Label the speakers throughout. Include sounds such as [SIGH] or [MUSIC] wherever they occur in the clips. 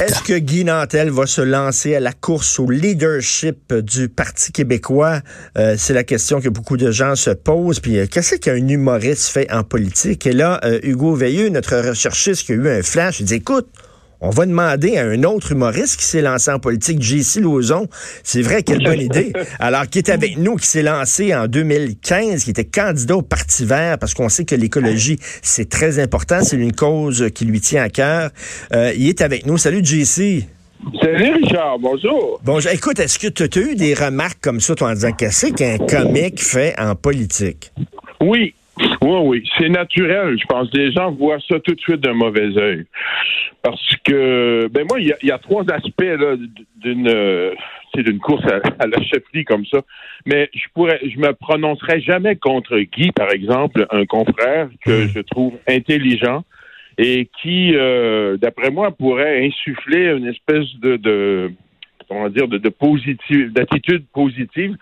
Speaker 1: Est-ce que Guy Nantel va se lancer à la course au leadership du Parti québécois? Euh, c'est la question que beaucoup de gens se posent. Puis, euh, qu'est-ce qu'un humoriste fait en politique? Et là, euh, Hugo Veilleux, notre recherchiste qui a eu un flash, il dit, écoute, on va demander à un autre humoriste qui s'est lancé en politique, JC Lauzon. C'est vrai, quelle bonne [LAUGHS] idée. Alors, qui est avec nous, qui s'est lancé en 2015, qui était candidat au Parti vert, parce qu'on sait que l'écologie, c'est très important. C'est une cause qui lui tient à cœur. Euh, il est avec nous. Salut, JC.
Speaker 2: Salut Richard, bonjour.
Speaker 1: Bonjour. Écoute, est-ce que tu as eu des remarques comme ça, toi, en disant qu'est-ce qu'un comique fait en politique?
Speaker 2: Oui, oui, oui, c'est naturel. Je pense que les gens voient ça tout de suite d'un mauvais œil. Parce que, ben moi, il y, a trois aspects d'une euh, d'une course à, la chefferie comme ça. Mais je pourrais, je me prononcerai jamais contre Guy, par exemple, un confrère que hmm. je trouve intelligent et qui, euh, d'après moi, pourrait insuffler une espèce de, de comment dire, de, de positive, d'attitude positive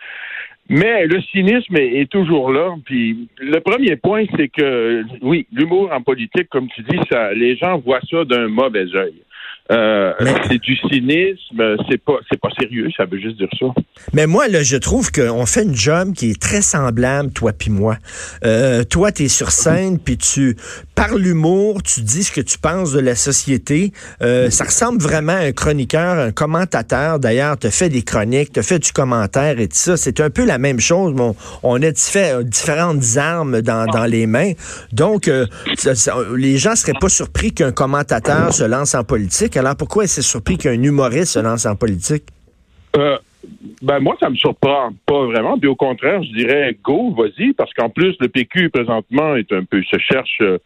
Speaker 2: mais le cynisme est, toujours là. Puis le premier point, c'est que oui, l'humour en politique, comme tu dis, ça, les gens voient ça d'un mauvais œil. Euh, c'est du cynisme, c'est pas c'est pas sérieux, ça veut juste dire ça.
Speaker 1: Mais moi là, je trouve qu'on fait une job qui est très semblable toi puis moi. Euh, toi tu es sur scène puis tu par l'humour, tu dis ce que tu penses de la société. Euh, ça ressemble vraiment à un chroniqueur, un commentateur. D'ailleurs, tu fait des chroniques, tu fait du commentaire et tout ça. C'est un peu la même chose. Bon, on a différentes armes dans, dans les mains. Donc, euh, les gens seraient pas surpris qu'un commentateur se lance en politique. Alors pourquoi est-ce surpris qu'un humoriste se lance en politique?
Speaker 2: Euh, ben moi, ça me surprend pas vraiment. Puis au contraire, je dirais go, vas-y, parce qu'en plus, le PQ présentement est un peu se cherche euh,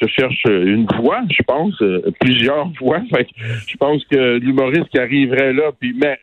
Speaker 2: se cherche une voix, je pense, euh, plusieurs [LAUGHS] voix. je pense que l'humoriste qui arriverait là, puis mais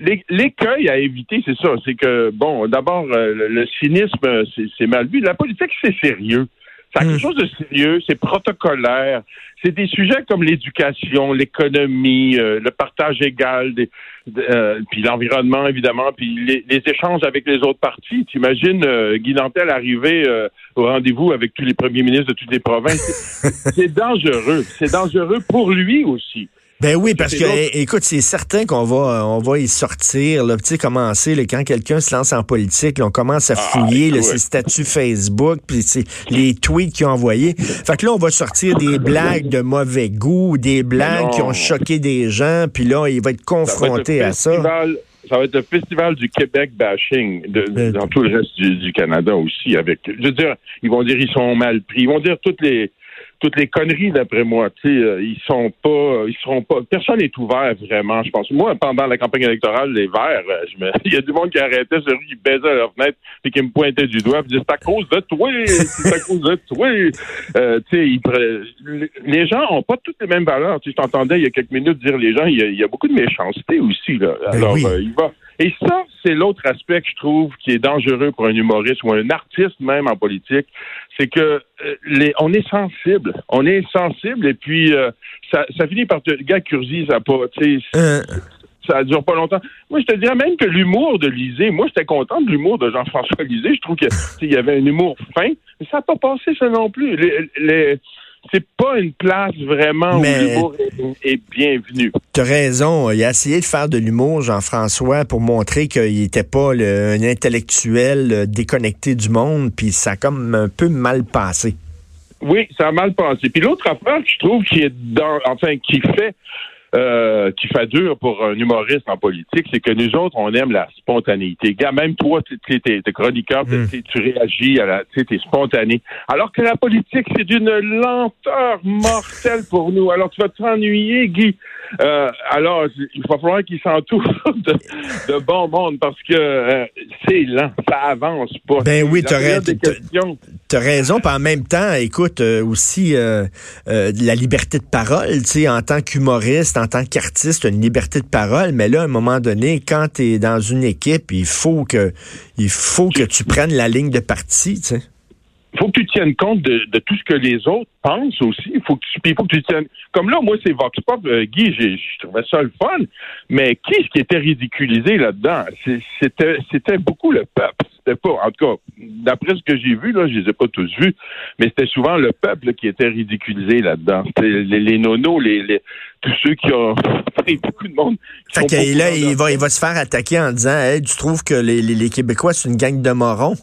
Speaker 2: L'écueil à éviter, c'est ça. C'est que, bon, d'abord, le cynisme, c'est mal vu. La politique, c'est sérieux. C'est quelque hmm. chose de sérieux, c'est protocolaire. C'est des sujets comme l'éducation, l'économie, euh, le partage égal, des, euh, puis l'environnement évidemment, puis les, échanges avec les autres partis. T'imagines euh, Guy Nantel arriver euh, au rendez-vous avec tous les premiers ministres de toutes les provinces. [LAUGHS] c'est dangereux. C'est dangereux pour lui aussi.
Speaker 1: Ben oui, parce que, écoute, c'est certain qu'on va, on va y sortir, là, tu sais, commencer, là, quand quelqu'un se lance en politique, on commence à ah, fouiller ses statuts Facebook, puis les tweets qu'il a envoyés. Fait que là, on va sortir des [LAUGHS] blagues de mauvais goût, des blagues qui ont choqué des gens, puis là, il va être confronté à ça.
Speaker 2: Ça va être le festival du Québec bashing de, dans tout le reste du, du, Canada aussi. Avec, je veux dire, ils vont dire ils sont mal pris. Ils vont dire toutes les toutes les conneries d'après moi. Tu sais, euh, ils sont pas, ils seront pas. Personne n'est ouvert vraiment. Je pense. Moi, pendant la campagne électorale, les Verts, euh, je me... [LAUGHS] il y a du monde qui arrêtait, celui qui baisait leur fenêtre et qui me pointait du doigt, puis disait c'est à cause de toi, [LAUGHS] c'est à cause de toi. Euh, tu sais, les gens ont pas toutes les mêmes valeurs. Tu t'entendais il y a quelques minutes dire les gens, il y a, beaucoup de méchanceté aussi là.
Speaker 1: Ben Alors,
Speaker 2: il va. Et ça, c'est l'autre aspect que je trouve qui est dangereux pour un humoriste ou un artiste même en politique, c'est que euh, les, on est sensible, on est sensible et puis euh, ça, ça finit par te, le gars Curzi, ça pas, tu sais, euh. ça dure pas longtemps. Moi, je te dirais même que l'humour de Lisée, moi, j'étais content de l'humour de Jean-François Lisée. Je trouve qu'il y avait un humour fin, mais ça n'a pas passé ça non plus. Les, les, c'est pas une place vraiment où l'humour est, bienvenu.
Speaker 1: Tu as raison. Il a essayé de faire de l'humour, Jean-François, pour montrer qu'il n'était pas un intellectuel euh, déconnecté du monde, puis ça a comme un peu mal passé.
Speaker 2: Oui, ça a mal passé. Puis l'autre affaire je trouve qui est dans, enfin, qui fait euh, qui fait dur pour un humoriste en politique, c'est que nous autres, on aime la spontanéité. Gars, même toi, tu es, chroniqueur, hmm. tu réagis à la, tu es spontané. Alors que la politique, c'est d'une lenteur mortelle pour nous. Alors tu vas t'ennuyer, Guy. Euh, alors, il va falloir qu'il s'entoure [LAUGHS] de, de bon monde parce que euh, c'est lent, ça avance pas.
Speaker 1: Ben oui, tu as raison. Puis en même temps, écoute, euh, aussi la liberté de parole, tu sais, en tant qu'humoriste, en tant qu'artiste, une liberté de parole, mais là, à un moment donné, quand tu es dans une équipe, il faut que il faut que tu prennes la ligne de parti, tu sais
Speaker 2: faut que tu tiennes compte de, tout ce que les autres pensent aussi. Il faut que tu, faut que tu tiennes. Comme là, moi, c'est Vox Pop, euh, Guy, je trouvais ça le fun. Mais qui ce qui était ridiculisé là-dedans? C'était, c'était beaucoup le peuple. C'était pas, en tout cas, d'après ce que j'ai vu, là, je les ai pas tous vus, mais c'était souvent le peuple qui était ridiculisé là-dedans. Les, les, nonos, les, tous ceux qui ont [LAUGHS] beaucoup de monde.
Speaker 1: Fait que là, il va, il va se faire attaquer en disant hey, tu trouves que les, les, les Québécois, c'est une gang de morons?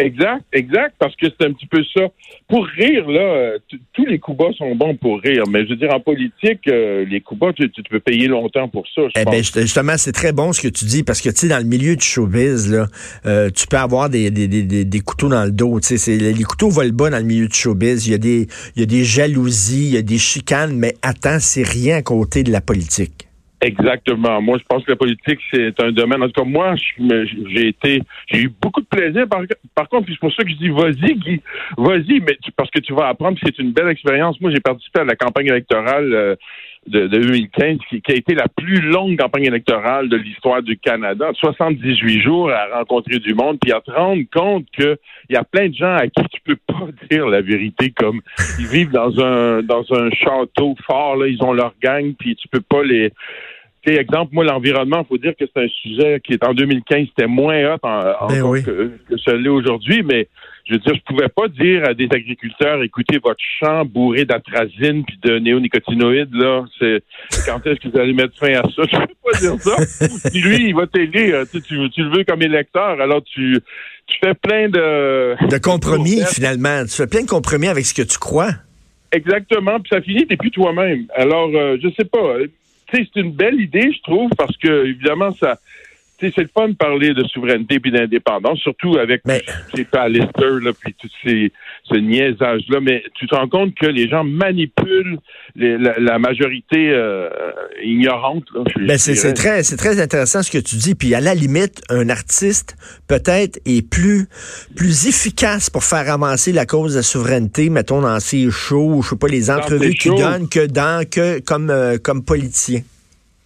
Speaker 2: Exact, exact, parce que c'est un petit peu ça. Pour rire, là, tous les coups bas sont bons pour rire, mais je veux dire, en politique, euh, les coups bas, tu, peux payer longtemps pour ça.
Speaker 1: eh ben, justement, c'est très bon ce que tu dis, parce que, tu sais, dans le milieu du showbiz, là, euh, tu peux avoir des, des, des, des, couteaux dans le dos. Tu sais, les couteaux volent bas dans le milieu du showbiz. Il y a des, il y a des jalousies, il y a des chicanes, mais attends, c'est rien à côté de la politique.
Speaker 2: Exactement. Moi, je pense que la politique, c'est un domaine. En tout cas, moi, j'ai été, j'ai eu beaucoup de plaisir. Par, par contre, c'est pour ça que je dis, vas-y, Guy, vas-y, mais parce que tu vas apprendre. C'est une belle expérience. Moi, j'ai participé à la campagne électorale. Euh, de, 2015, qui, a été la plus longue campagne électorale de l'histoire du Canada. 78 jours à rencontrer du monde, puis à te rendre compte qu'il y a plein de gens à qui tu peux pas [LAUGHS] dire la vérité, comme ils vivent dans un dans un château fort, là, ils ont leur gang, puis tu peux pas les sais, exemple, moi, l'environnement, faut dire que c'est un sujet qui est en 2015, c'était moins hot en, ben que, que celui aujourd'hui, mais je veux dire, je pouvais pas dire à des agriculteurs, écoutez, votre champ bourré d'atrazine puis de néonicotinoïdes, là, c'est quand est-ce que vous allez mettre fin à ça? [LAUGHS] Je peux pas dire ça. puis lui, il va t'aider, euh, tu, tu, le veux comme électeur, alors tu, tu fais plein de...
Speaker 1: De compromis, finalement. Tu fais plein de compromis avec ce que tu crois.
Speaker 2: Exactement, puis ça finit, t'es plus toi-même. Alors, euh, je sais pas c'est une belle idée, je trouve, parce que évidemment, ça, c'est le fun de parler de souveraineté et d'indépendance, surtout avec mais... ces Pallister, là, puis tout ces, ce niaisage-là. Mais tu te rends compte que les gens manipulent la, majorité euh, ignorante.
Speaker 1: Ben, c'est très, c'est très intéressant ce que tu dis. Puis à la limite, un artiste peut-être est plus, plus efficace pour faire avancer la cause de la souveraineté, mettons dans ses shows, je sais pas les entrevues qu'il donne, que dans que comme euh, comme politicien.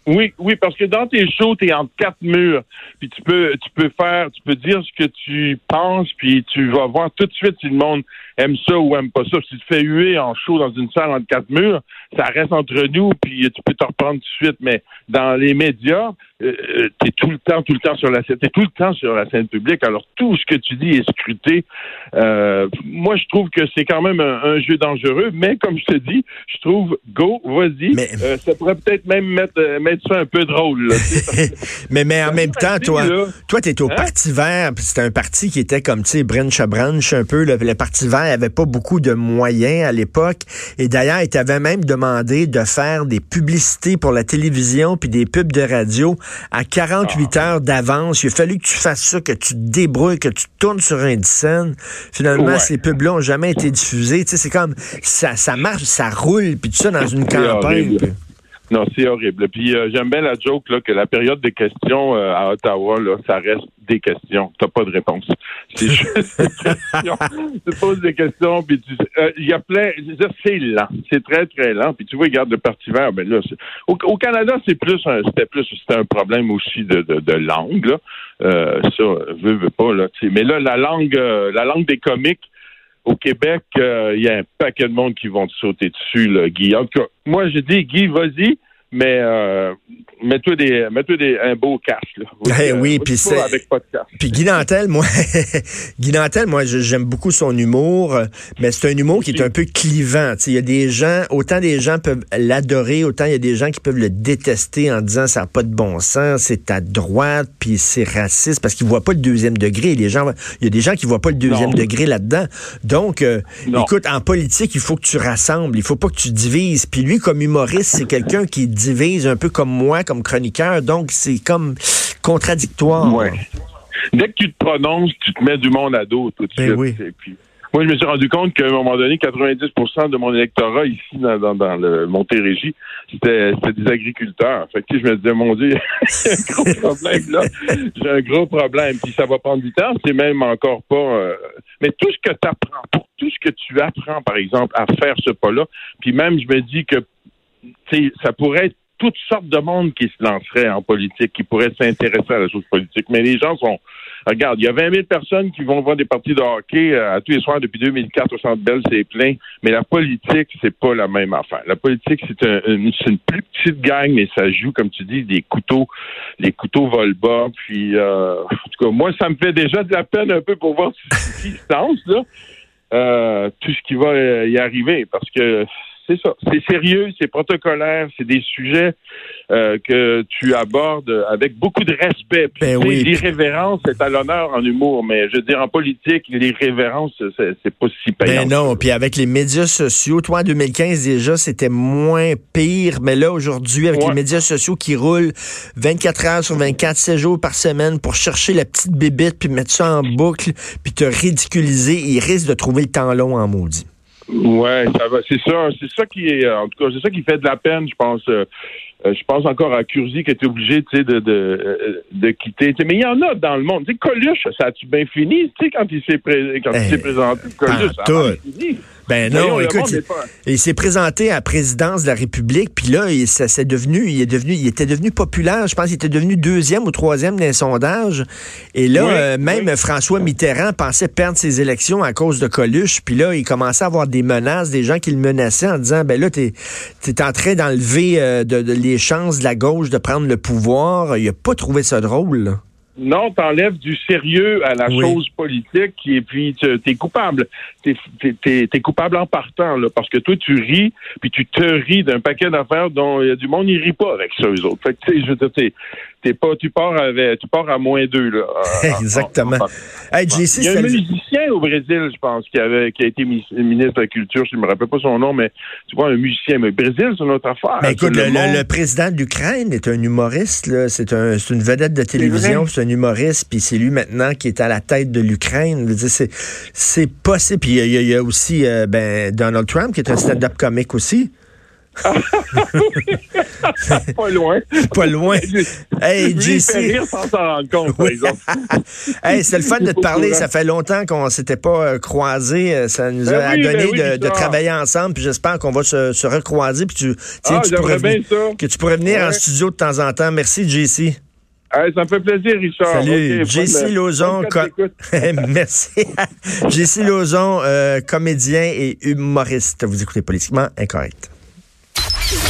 Speaker 2: Oui, oui, parce que dans tes shows, tu es entre quatre murs, puis tu peux, tu peux faire, tu peux dire ce que tu penses, puis tu vas voir tout de suite si le monde aime ça ou aime pas ça. Si tu fais huer en show dans une salle entre quatre murs, ça reste entre nous, puis tu peux te reprendre tout de suite. Mais dans les médias, euh, euh tu es tout le temps, tout le temps sur la scène, t'es tout le temps sur la scène publique. Alors tout ce que tu dis est scruté. Euh, moi, je trouve que c'est quand même un, jeu dangereux, mais comme je te dis, je trouve go, vas-y. Euh, ça pourrait peut-être même mettre, mettre ça un peu drôle. [LAUGHS]
Speaker 1: mais mais en même temps, toi, toi, t'es au hein? Parti Vert, c'était un parti qui était comme tu sais, branch à branch un peu. Le, le Parti Vert avait pas beaucoup de moyens à l'époque. Et d'ailleurs, il t'avait même demandé de faire des publicités pour la télévision puis des pubs de radio à 48 ah. heures d'avance. Il a fallu que tu fasses ça, que tu te débrouilles, que tu tournes sur un scène. Finalement, ces pubs-là ont jamais été diffusées. Tu sais, c'est comme ça, ça marche, ça roule, puis tout ça dans une campagne.
Speaker 2: Non, c'est horrible. Puis euh, j'aime bien la joke là, que la période des questions euh, à Ottawa, là, ça reste des questions. T'as pas de réponse. C'est juste des [LAUGHS] questions. tu poses des questions, puis tu euh, il y a plein. C'est lent. C'est très, très lent. Puis tu vois, regarde le Parti vert, ben là, au, au, Canada, c'est plus c'était plus c'était un problème aussi de, de, de langue. Là. ça, veux, veux pas, là. Mais là, la langue la langue des comiques, au Québec, il y a un paquet de monde qui vont te sauter dessus, là, Guy. En moi, je dis, Guy, vas-y, mais euh, mets-toi des, mets des, un beau casque. Là.
Speaker 1: Ben oui, puis c'est. Puis Guy Nantel, moi, [LAUGHS] Guy Nantel, moi, j'aime beaucoup son humour, mais c'est un humour qui est un peu clivant. Il y a des gens, autant des gens peuvent l'adorer, autant il y a des gens qui peuvent le détester en disant ça n'a pas de bon sens, c'est à droite, puis c'est raciste, parce qu'ils voient pas le deuxième degré. Les gens, il y a des gens qui voient pas le deuxième degré là-dedans. Donc, euh, écoute, en politique, il faut que tu rassembles, il faut pas que tu divises. Puis lui, comme humoriste, c'est quelqu'un qui divise un peu comme moi, comme chroniqueur. Donc, c'est comme contradictoire.
Speaker 2: Ouais. Dès que tu te prononces, tu te mets du monde à dos tout de ben suite. moi, je me suis rendu compte qu'à un moment donné, 90% de mon électorat ici dans, dans, le Montérégie, c'était des agriculteurs. Fait que je me disais, mon Dieu, [LAUGHS] j'ai un gros problème là. J'ai un gros problème. Puis ça va prendre du temps. C'est même encore pas. Euh, mais tout ce que tu apprends, pour tout ce que tu apprends, par exemple, à faire ce pas-là, puis même je me dis que ça pourrait être toutes sortes de monde qui se lancerait en politique, qui pourrait s'intéresser à la chose politique. Mais les gens sont... Regarde, il y a 20 000 personnes qui vont voir des parties de hockey euh, à tous les soirs depuis 2004 au Centre Bell, c'est plein. Mais la politique, c'est pas la même affaire. La politique, c'est une, plus petite gang, mais ça joue, comme tu dis, des couteaux. Les couteaux volent bas. Puis, euh, en tout cas, moi, ça me fait déjà de la peine un peu pour voir ce qui se là. Euh, tout ce qui va y arriver, parce que c'est ça. C'est sérieux, c'est protocolaire, c'est des sujets euh, que tu abordes avec beaucoup de respect. Puis,
Speaker 1: Ben oui.
Speaker 2: L'irrévérence est à l'honneur en humour, mais je veux dire, en politique, l'irrévérence, c'est c'est pas si payant.
Speaker 1: Ben non, puis avec les médias sociaux, toi en 2015 déjà, c'était moins pire, mais là aujourd'hui avec
Speaker 2: Ouais.
Speaker 1: les médias sociaux qui roulent 24 heures sur 24, 7 jours par semaine pour chercher la petite bébite puis mettre ça en boucle puis te ridiculiser, ils risquent de trouver le temps long en maudit.
Speaker 2: Ouais, ça va. C'est ça, c'est ça qui est, en tout cas, c'est ça qui fait de la peine, je pense. euh, euh, je pense encore à Curzi qui était obligé, de, de, de quitter. Mais il y en a dans le monde. Coluche, ça a-tu bien fini, quand il s'est pré- il
Speaker 1: Eh,
Speaker 2: présenté. Coluche, ça a fini.
Speaker 1: Ben non, écoute, il,
Speaker 2: est pas-
Speaker 1: il s'est présenté à la présidence de la République, puis là, il, ça s'est devenu, il est devenu, il était devenu populaire. Je pense qu'il était devenu deuxième ou troisième dans les sondages. Et là,
Speaker 2: Oui,
Speaker 1: euh, même
Speaker 2: oui.
Speaker 1: François Mitterrand pensait perdre ses élections à cause de Coluche. Puis là, il commençait à avoir des menaces, des gens qui le menaçaient en disant, ben là, t'es es en train d'enlever euh, de, de- les chances de la gauche de prendre le pouvoir. Il a pas trouvé ça drôle. là.
Speaker 2: Non, t'enlèves du sérieux à la
Speaker 1: Oui.
Speaker 2: chose politique et puis tu es coupable. T'es es, es, coupable en partant, là, parce que toi, tu ris, puis tu te ris d'un paquet d'affaires dont il y a du monde, ils rit pas avec ça, eux autres. Fait que, je t'es- pas, tu pars avec, tu pars à moins deux, là. en- [LAUGHS]
Speaker 1: Exactement.
Speaker 2: en- en-
Speaker 1: Hey, JC,
Speaker 2: Il y a un
Speaker 1: le-
Speaker 2: musicien au Brésil, je pense, qui avait, qui a été mi- ministre de la Culture, je ne me rappelle pas son nom, mais tu vois, un musicien. Mais le Brésil, c'est une autre affaire.
Speaker 1: Écoute,
Speaker 2: C'est
Speaker 1: le,
Speaker 2: monde-
Speaker 1: le- le président de l'Ukraine est un humoriste. C'est un, c'est une vedette de télévision, c'est un humoriste, puis c'est lui maintenant qui est à la tête de l'Ukraine. C'est, c'est possible. Puis y il y a aussi euh, ben, Donald Trump qui est un stand-up comique aussi. [LAUGHS]
Speaker 2: pas loin.
Speaker 1: Pas loin. Hey, JC.
Speaker 2: sans s'en rendre compte, par exemple. [LAUGHS]
Speaker 1: Hey, c'est le fun de te parler. Ça fait longtemps qu'on s'était pas euh, croisés. Euh, Ça nous
Speaker 2: Ben
Speaker 1: a
Speaker 2: oui, ben
Speaker 1: donné
Speaker 2: oui,
Speaker 1: de, travailler ensemble. Puis j'espère qu'on va se, se recroiser. Puis tu, tiens,
Speaker 2: Ah,
Speaker 1: tu pourrais venir-
Speaker 2: ça.
Speaker 1: que tu pourrais venir
Speaker 2: Ouais.
Speaker 1: en studio de temps en temps. Merci, JC.
Speaker 2: Hey, ça me fait plaisir, Richard.
Speaker 1: Salut,
Speaker 2: Ok,
Speaker 1: JC Lauzon. [LAUGHS] Merci. JC Lauzon, euh, comédien et humoriste. Vous écoutez Politiquement Incorrect.